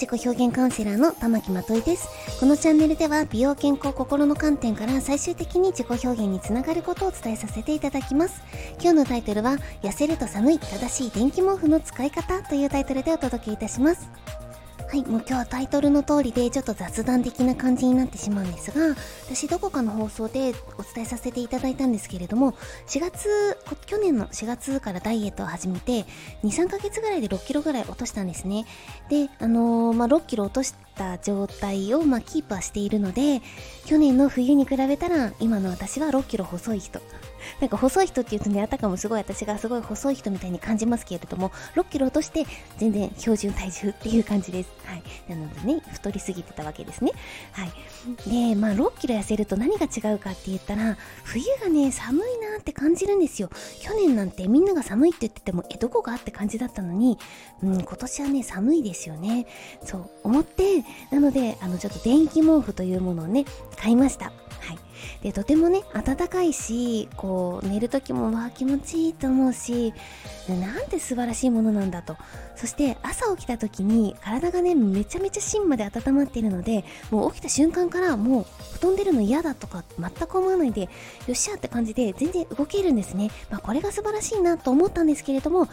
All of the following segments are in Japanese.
自己表現カウンセラーの玉木まといです。このチャンネルでは美容健康心の観点から最終的に自己表現につながることをお伝えさせていただきます。今日のタイトルは、痩せると寒い正しい電気毛布の使い方というタイトルでお届けいたします。はい、もう今日はタイトルの通りでちょっと雑談的な感じになってしまうんですが、私どこかの放送でお伝えさせていただいたんですけれども、4月、去年の4月からダイエットを始めて、2、3ヶ月ぐらいで6キロぐらい落としたんですね。で、あのー、まあ、6キロ落とした状態を、まあ、キープはしているので、去年の冬に比べたら、今の私は6キロ細い人。なんか細い人って言うとね、あたかもすごい私がすごい細い人みたいに感じますけれども、6キロ落として全然標準体重っていう感じです。はい。なのでね、太りすぎてたわけですね。はい。で、まあ6キロ痩せると何が違うかって言ったら、冬がね、寒いなって感じるんですよ。去年なんてみんなが寒いって言ってても、え、どこが？って感じだったのに、うん、今年はね、寒いですよね。そう、思って、なので、あの、ちょっと電気毛布というものをね、買いました。はい。で、とてもね、暖かいし、こう、寝る時もわあ気持ちいいと思うし、なんて素晴らしいものなんだと。そして朝起きた時に体がね、めちゃめちゃ芯まで温まっているので、もう起きた瞬間からもう布団出るの嫌だとか全く思わないで、よっしゃって感じで全然動けるんですね。まあこれが素晴らしいなと思ったんですけれども、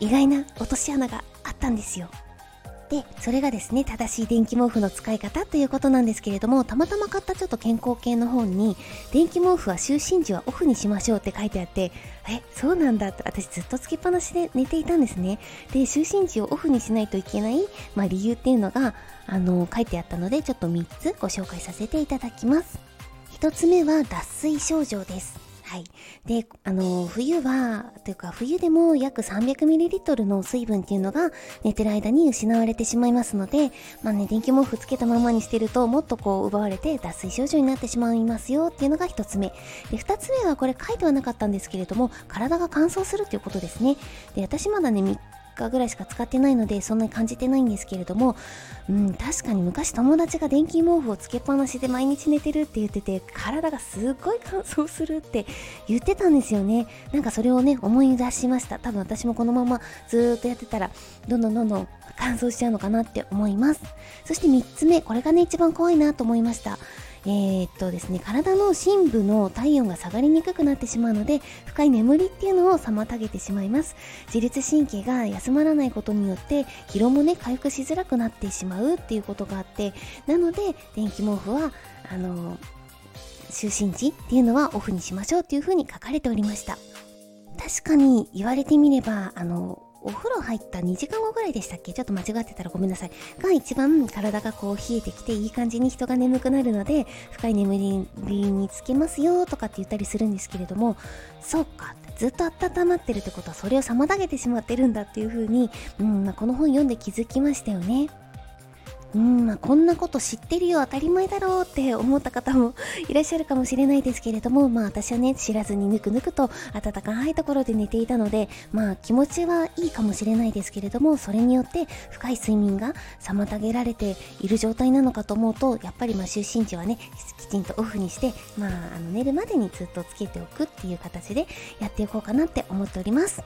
意外な落とし穴があったんですよ。で、それがですね、正しい電気毛布の使い方ということなんですけれども、たまたま買ったちょっと健康系の本に、電気毛布は就寝時はオフにしましょうって書いてあって、え、そうなんだって、私ずっとつけっぱなしで寝ていたんですね。で、就寝時をオフにしないといけない、まあ、理由っていうのが、あの、書いてあったので、ちょっと3つご紹介させていただきます。1つ目は脱水症状です。はい。で、あの、冬は、というか冬でも約 300ml の水分っていうのが寝てる間に失われてしまいますので、まあね、電気毛布つけたままにしてるともっとこう奪われて脱水症状になってしまいますよっていうのが1つ目。で、2つ目はこれ書いてはなかったんですけれども、体が乾燥するっていうことですね。で、私まだね、日ぐらいしか使ってないのでそんなに感じてないんですけれども、うん、確かに昔友達が電気毛布をつけっぱなしで毎日寝てるって言ってて体がすっごい乾燥するって言ってたんですよね。なんかそれをね思い出しました。多分私もこのままずっとやってたらどんどんどんどん乾燥しちゃうのかなって思います。そして3つ目これがね一番怖いなと思いました。えー、っとですね、体の深部の体温が下がりにくくなってしまうので、深い眠りっていうのを妨げてしまいます。自律神経が休まらないことによって、疲労もね、回復しづらくなってしまうっていうことがあって、なので、電気毛布は、あの、就寝時っていうのはオフにしましょうっていう風に書かれておりました。確かに言われてみれば、あの、お風呂入った2時間後ぐらいでしたっけ？ちょっと間違ってたらごめんなさい。が一番体がこう冷えてきていい感じに人が眠くなるので、深い眠りにつけますよとかって言ったりするんですけれども、そうか、ずっと温まってるってことはそれを妨げてしまってるんだっていう風に、うんまあ、この本読んで気づきましたよね。うん、まあ、こんなこと知ってるよ、当たり前だろうって思った方もいらっしゃるかもしれないですけれども、まあ私はね、知らずにぬくぬくと暖かいところで寝ていたので、まあ気持ちはいいかもしれないですけれども、それによって深い睡眠が妨げられている状態なのかと思うと、やっぱりまあ就寝時はね、きちんとオフにして、まああの寝るまでにずっとつけておくっていう形でやっていこうかなって思っております。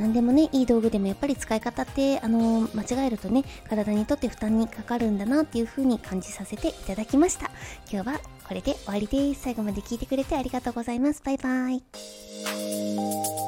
何でもね、いい道具でもやっぱり使い方って、あのー、間違えるとね、体にとって負担にかかるんだなっていう風に感じさせていただきました。今日はこれで終わりです。最後まで聞いてくれてありがとうございます。バイバイ。